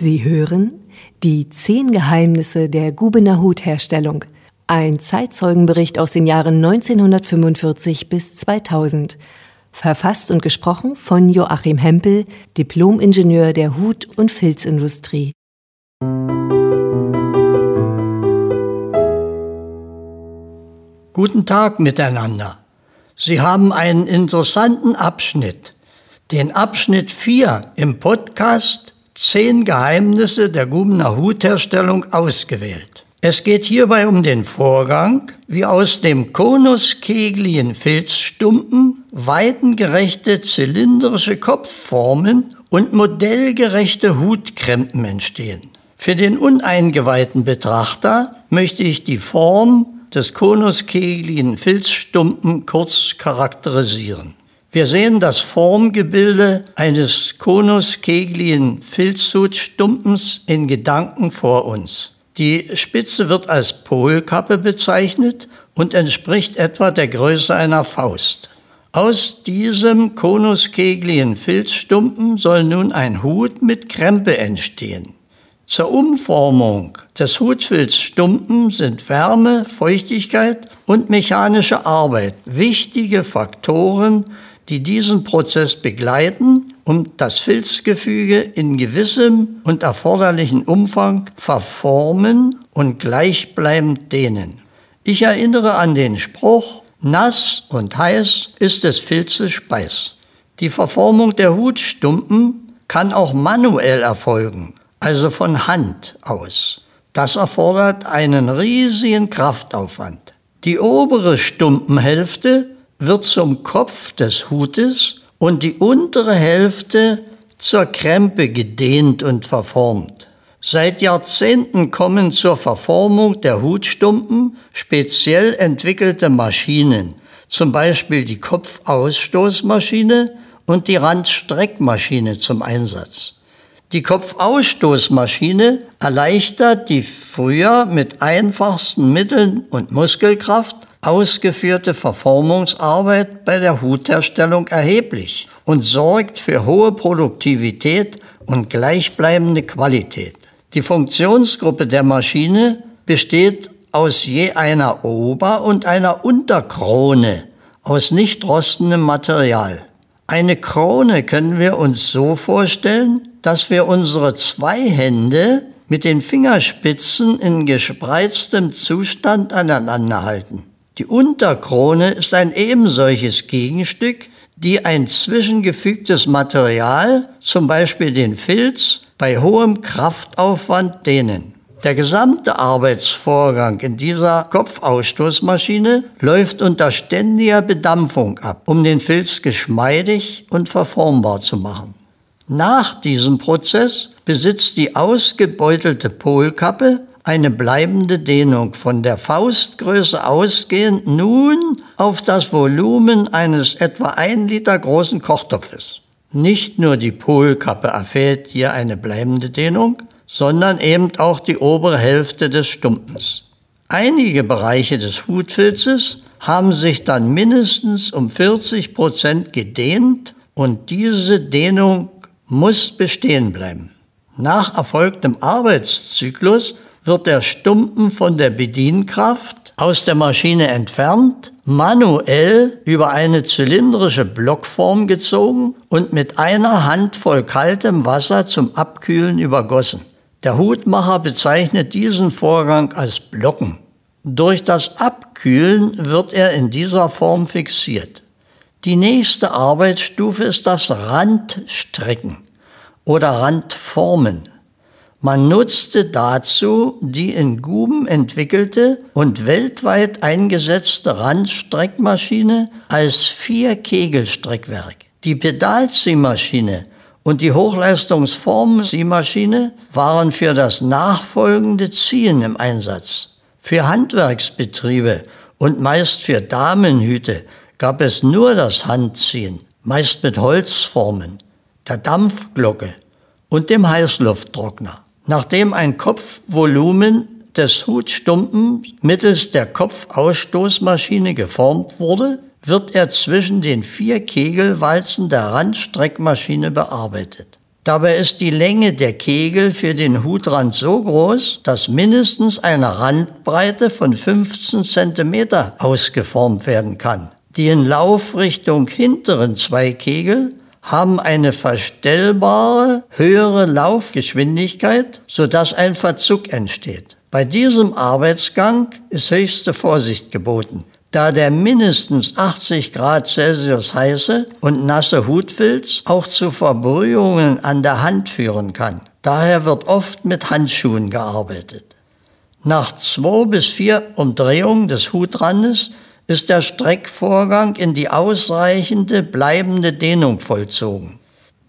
Sie hören die zehn Geheimnisse der Gubener Hutherstellung. Ein Zeitzeugenbericht aus den Jahren 1945 bis 2000. Verfasst und gesprochen von Joachim Hempel, Diplomingenieur der Hut- und Filzindustrie. Guten Tag miteinander. Sie haben einen interessanten Abschnitt, den Abschnitt 4 im Podcast Zehn Geheimnisse der Gubener Hutherstellung ausgewählt. Es geht hierbei um den Vorgang, wie aus dem konuskegligen Filzstumpen weitengerechte zylindrische Kopfformen und modellgerechte Hutkrempen entstehen. Für den uneingeweihten Betrachter möchte ich die Form des konuskegligen Filzstumpen kurz charakterisieren. Wir sehen das Formgebilde eines konuskegligen Filzhutstumpens in Gedanken vor uns. Die Spitze wird als Polkappe bezeichnet und entspricht etwa der Größe einer Faust. Aus diesem konuskegligen Filzstumpen soll nun ein Hut mit Krempe entstehen. Zur Umformung des Hutfilzstumpen sind Wärme, Feuchtigkeit und mechanische Arbeit wichtige Faktoren, die diesen Prozess begleiten und das Filzgefüge in gewissem und erforderlichen Umfang verformen und gleichbleibend dehnen. Ich erinnere an den Spruch, nass und heiß ist des Filzes Speis. Die Verformung der Hutstumpen kann auch manuell erfolgen, also von Hand aus. Das erfordert einen riesigen Kraftaufwand. Die obere Stumpenhälfte wird zum Kopf des Hutes und die untere Hälfte zur Krempe gedehnt und verformt. Seit Jahrzehnten kommen zur Verformung der Hutstumpen speziell entwickelte Maschinen, zum Beispiel die Kopfausstoßmaschine und die Randstreckmaschine zum Einsatz. Die Kopfausstoßmaschine erleichtert die früher mit einfachsten Mitteln und Muskelkraft ausgeführte Verformungsarbeit bei der Hutherstellung erheblich und sorgt für hohe Produktivität und gleichbleibende Qualität. Die Funktionsgruppe der Maschine besteht aus je einer Ober- und einer Unterkrone aus nicht rostendem Material. Eine Krone können wir uns so vorstellen, dass wir unsere zwei Hände mit den Fingerspitzen in gespreiztem Zustand aneinander halten. Die Unterkrone ist ein ebensolches Gegenstück, die ein zwischengefügtes Material, zum Beispiel den Filz, bei hohem Kraftaufwand dehnen. Der gesamte Arbeitsvorgang in dieser Kopfausstoßmaschine läuft unter ständiger Bedampfung ab, um den Filz geschmeidig und verformbar zu machen. Nach diesem Prozess besitzt die ausgebeutelte Polkappe eine bleibende Dehnung von der Faustgröße ausgehend nun auf das Volumen eines etwa ein Liter großen Kochtopfes. Nicht nur die Polkappe erfährt hier eine bleibende Dehnung, sondern eben auch die obere Hälfte des Stumpens. Einige Bereiche des Hutfilzes haben sich dann mindestens um 40 Prozent gedehnt und diese Dehnung muss bestehen bleiben. Nach erfolgtem Arbeitszyklus wird der Stumpen von der Bedienkraft aus der Maschine entfernt, manuell über eine zylindrische Blockform gezogen und mit einer Hand voll kaltem Wasser zum Abkühlen übergossen. Der Hutmacher bezeichnet diesen Vorgang als Blocken. Durch das Abkühlen wird er in dieser Form fixiert. Die nächste Arbeitsstufe ist das Randstrecken oder Randformen. Man nutzte dazu die in Guben entwickelte und weltweit eingesetzte Randstreckmaschine als Vier-Kegel-Streckwerk. Die Pedalziehmaschine und die Hochleistungsformziehmaschine waren für das nachfolgende Ziehen im Einsatz. Für Handwerksbetriebe und meist für Damenhüte gab es nur das Handziehen, meist mit Holzformen, der Dampfglocke und dem Heißlufttrockner. Nachdem ein Kopfvolumen des Hutstumpen mittels der Kopfausstoßmaschine geformt wurde, wird er zwischen den vier Kegelwalzen der Randstreckmaschine bearbeitet. Dabei ist die Länge der Kegel für den Hutrand so groß, dass mindestens eine Randbreite von 15 cm ausgeformt werden kann. Die in Laufrichtung hinteren zwei Kegel haben eine verstellbare höhere Laufgeschwindigkeit, sodass ein Verzug entsteht. Bei diesem Arbeitsgang ist höchste Vorsicht geboten, da der mindestens 80 Grad Celsius heiße und nasse Hutfilz auch zu Verbrühungen an der Hand führen kann. Daher wird oft mit Handschuhen gearbeitet. Nach zwei bis vier Umdrehungen des Hutrandes ist der Streckvorgang in die ausreichende bleibende Dehnung vollzogen.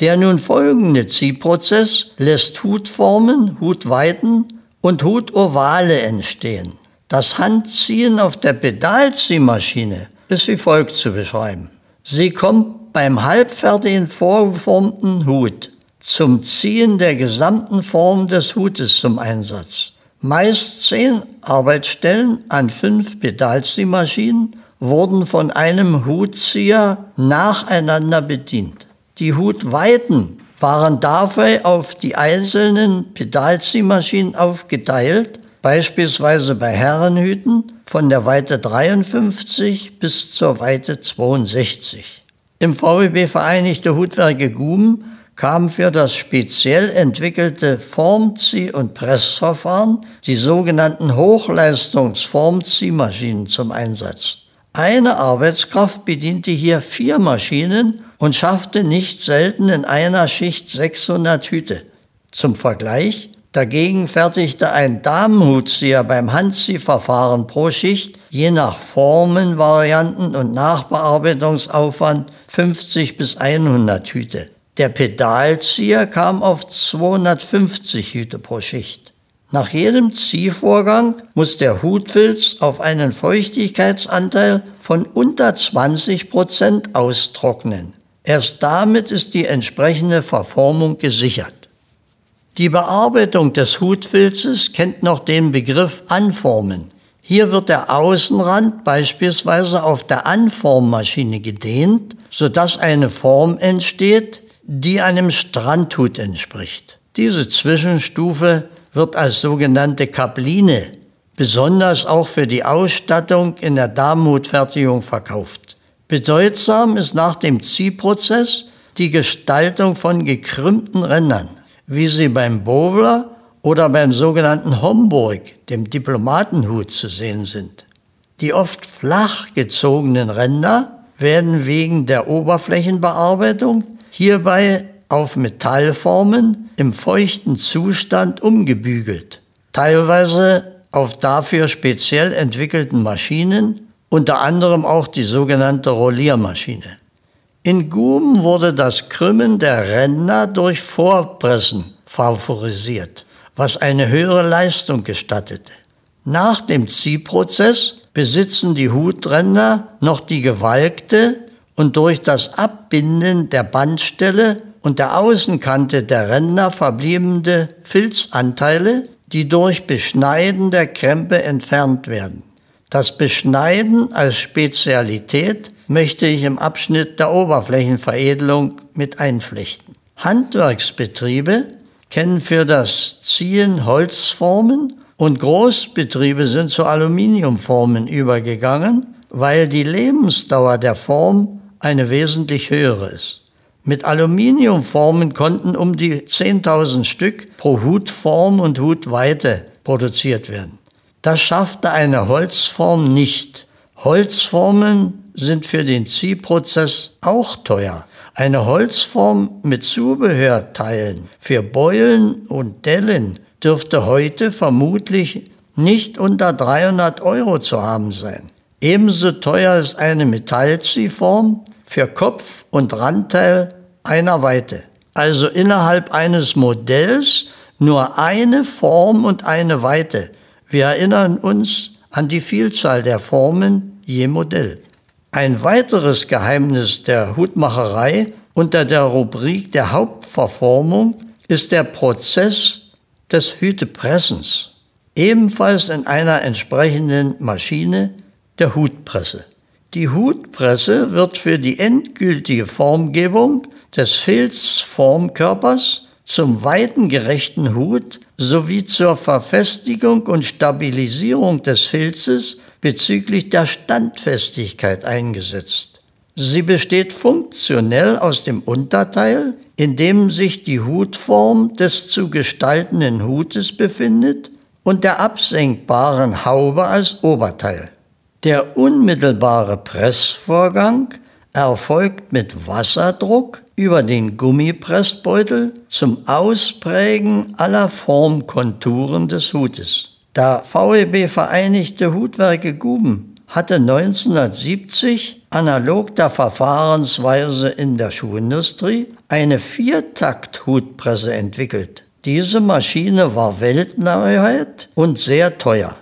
Der nun folgende Ziehprozess lässt Hutformen, Hutweiten und Hutovale entstehen. Das Handziehen auf der Pedalziehmaschine ist wie folgt zu beschreiben. Sie kommt beim halbfertigen vorgeformten Hut zum Ziehen der gesamten Form des Hutes zum Einsatz. Meist zehn Arbeitsstellen an fünf Pedalziehmaschinen wurden von einem Hutzieher nacheinander bedient. Die Hutweiten waren dafür auf die einzelnen Pedalziehmaschinen aufgeteilt, beispielsweise bei Herrenhüten von der Weite 53 bis zur Weite 62. Im VEB Vereinigte Hutwerke Guben kam für das speziell entwickelte Formzieh- und Pressverfahren die sogenannten Hochleistungsformziehmaschinen zum Einsatz. Eine Arbeitskraft bediente hier vier Maschinen und schaffte nicht selten in einer Schicht 600 Hüte. Zum Vergleich, dagegen fertigte ein Damenhutzieher beim Handziehverfahren pro Schicht je nach Formenvarianten und Nachbearbeitungsaufwand 50 bis 100 Hüte. Der Pedalzieher kam auf 250 Hüte pro Schicht. Nach jedem Ziehvorgang muss der Hutfilz auf einen Feuchtigkeitsanteil von unter 20 Prozent austrocknen. Erst damit ist die entsprechende Verformung gesichert. Die Bearbeitung des Hutfilzes kennt noch den Begriff Anformen. Hier wird der Außenrand beispielsweise auf der Anformmaschine gedehnt, sodass eine Form entsteht, die einem Strandhut entspricht. Diese Zwischenstufe wird als sogenannte Kapline besonders auch für die Ausstattung in der Damenhutfertigung verkauft. Bedeutsam ist nach dem Ziehprozess die Gestaltung von gekrümmten Rändern, wie sie beim Bowler oder beim sogenannten Homburg, dem Diplomatenhut, zu sehen sind. Die oft flach gezogenen Ränder werden wegen der Oberflächenbearbeitung hierbei auf Metallformen im feuchten Zustand umgebügelt, teilweise auf dafür speziell entwickelten Maschinen, unter anderem auch die sogenannte Rolliermaschine. In Guben wurde das Krümmen der Ränder durch Vorpressen favorisiert, was eine höhere Leistung gestattete. Nach dem Ziehprozess besitzen die Hutränder noch die gewalkte und durch das Abbinden der Bandstelle und der Außenkante der Ränder verbliebene Filzanteile, die durch Beschneiden der Krempe entfernt werden. Das Beschneiden als Spezialität möchte ich im Abschnitt der Oberflächenveredelung mit einflechten. Handwerksbetriebe kennen für das Ziehen Holzformen und Großbetriebe sind zu Aluminiumformen übergegangen, weil die Lebensdauer der Form eine wesentlich höhere ist. Mit Aluminiumformen konnten um die 10.000 Stück pro Hutform und Hutweite produziert werden. Das schaffte eine Holzform nicht. Holzformen sind für den Ziehprozess auch teuer. Eine Holzform mit Zubehörteilen für Beulen und Dellen dürfte heute vermutlich nicht unter 300 Euro zu haben sein. Ebenso teuer ist eine Metallziehform für Kopf und Randteil einer Weite. Also innerhalb eines Modells nur eine Form und eine Weite. Wir erinnern uns an die Vielzahl der Formen je Modell. Ein weiteres Geheimnis der Hutmacherei unter der Rubrik der Hauptverformung ist der Prozess des Hütepressens, ebenfalls in einer entsprechenden Maschine der Hutpresse. Die Hutpresse wird für die endgültige Formgebung des Filzformkörpers zum weitengerechten Hut sowie zur Verfestigung und Stabilisierung des Filzes bezüglich der Standfestigkeit eingesetzt. Sie besteht funktionell aus dem Unterteil, in dem sich die Hutform des zu gestaltenden Hutes befindet, und der absenkbaren Haube als Oberteil. Der unmittelbare Pressvorgang erfolgt mit Wasserdruck über den Gummipressbeutel zum Ausprägen aller Formkonturen des Hutes. Der VEB Vereinigte Hutwerke Guben hatte 1970 analog der Verfahrensweise in der Schuhindustrie eine Viertakt-Hutpresse entwickelt. Diese Maschine war Weltneuheit und sehr teuer.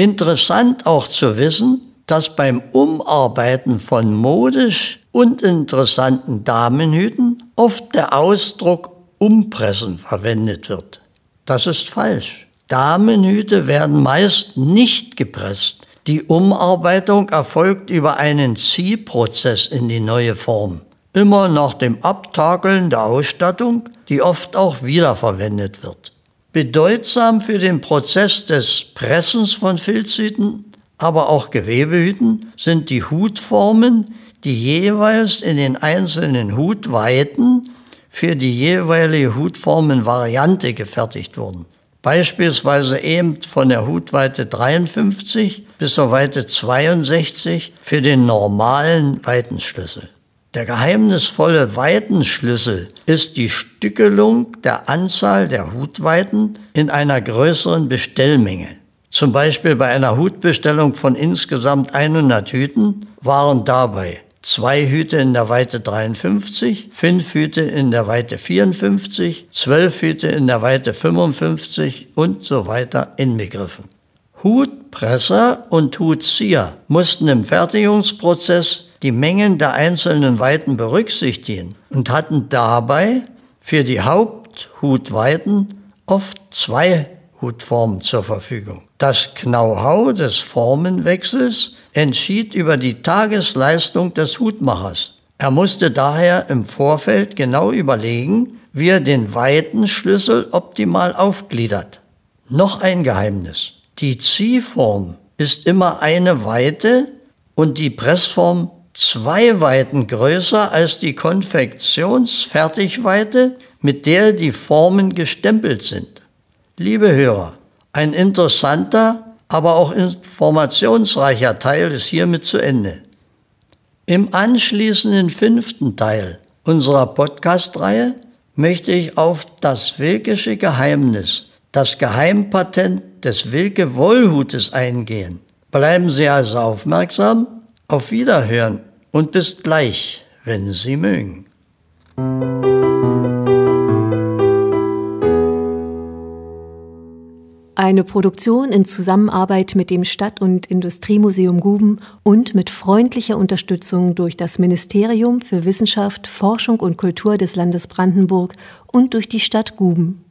Interessant auch zu wissen, dass beim Umarbeiten von modisch uninteressanten Damenhüten oft der Ausdruck umpressen verwendet wird. Das ist falsch. Damenhüte werden meist nicht gepresst. Die Umarbeitung erfolgt über einen Ziehprozess in die neue Form. Immer nach dem Abtakeln der Ausstattung, die oft auch wiederverwendet wird. Bedeutsam für den Prozess des Pressens von Filzhüten, aber auch Gewebehüten sind die Hutformen, die jeweils in den einzelnen Hutweiten für die jeweilige Hutformenvariante gefertigt wurden. Beispielsweise eben von der Hutweite 53 bis zur Weite 62 für den normalen Weitenschlüssel. Der geheimnisvolle Weitenschlüssel ist die Stückelung der Anzahl der Hutweiten in einer größeren Bestellmenge. Zum Beispiel bei einer Hutbestellung von insgesamt 100 Hüten waren dabei zwei Hüte in der Weite 53, fünf Hüte in der Weite 54, zwölf Hüte in der Weite 55 und so weiter inbegriffen. Hutpresser und Hutzieher mussten im Fertigungsprozess die Mengen der einzelnen Weiten berücksichtigen und hatten dabei für die Haupthutweiten oft zwei Hutformen zur Verfügung. Das Know-how des Formenwechsels entschied über die Tagesleistung des Hutmachers. Er musste daher im Vorfeld genau überlegen, wie er den Weitenschlüssel optimal aufgliedert. Noch ein Geheimnis. Die Ziehform ist immer eine Weite und die Pressform zwei Weiten größer als die Konfektionsfertigweite, mit der die Formen gestempelt sind. Liebe Hörer, ein interessanter, aber auch informationsreicher Teil ist hiermit zu Ende. Im anschließenden fünften Teil unserer Podcast-Reihe möchte ich auf das Wilkische Geheimnis, das Geheimpatent des Wilke Wollhutes eingehen. Bleiben Sie also aufmerksam, auf Wiederhören und bis gleich, wenn Sie mögen. Eine Produktion in Zusammenarbeit mit dem Stadt- und Industriemuseum Guben und mit freundlicher Unterstützung durch das Ministerium für Wissenschaft, Forschung und Kultur des Landes Brandenburg und durch die Stadt Guben.